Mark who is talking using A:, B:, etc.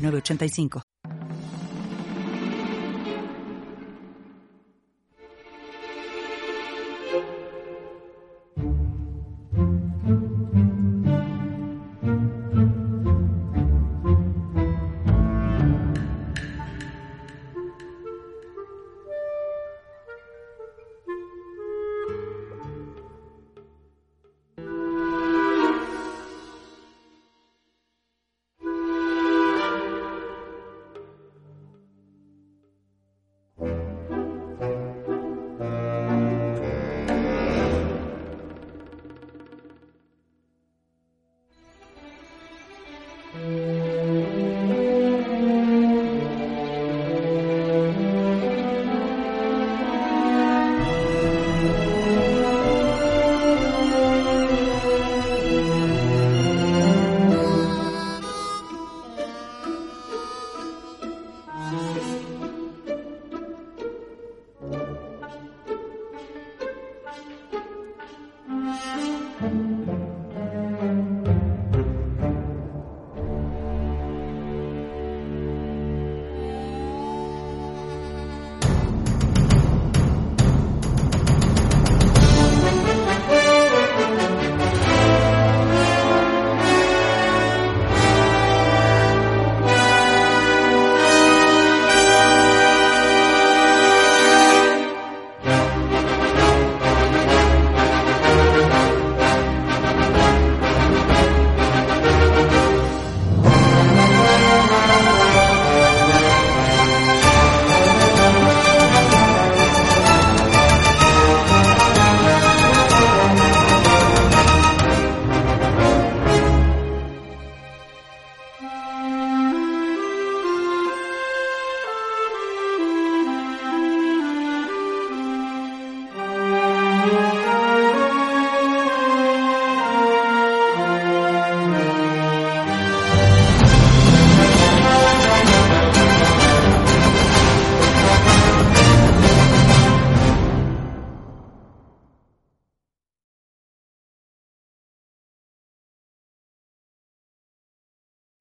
A: 8985.